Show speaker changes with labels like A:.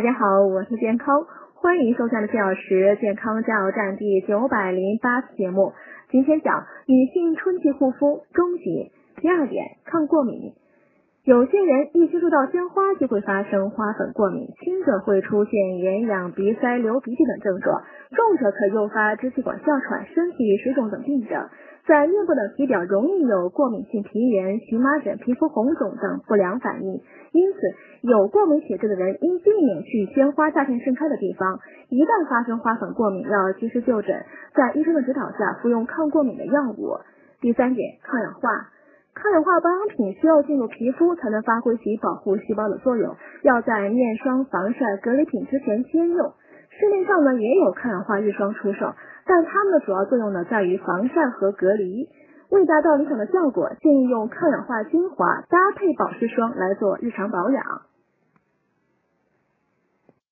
A: 大家好，我是健康，欢迎收看的四小时健康加油站第九百零八期节目。今天讲女性春季护肤终极第二点，抗过敏。有些人一接触到鲜花就会发生花粉过敏，轻者会出现眼痒、鼻塞、流鼻涕等症状，重者可诱发支气管哮喘、身体水肿等病症。在面部的皮表容易有过敏性皮炎、荨麻疹、皮肤红肿等不良反应，因此有过敏体质的人应避免去鲜花夏天盛开的地方。一旦发生花粉过敏，要及时就诊，在医生的指导下服用抗过敏的药物。第三点，抗氧化。抗氧化保养品需要进入皮肤才能发挥其保护细胞的作用，要在面霜、防晒、隔离品之前先用。市面上呢也有抗氧化日霜出售。但它们的主要作用呢，在于防晒和隔离。为达到理想的效果，建议用抗氧化精华搭配保湿霜来做日常保养。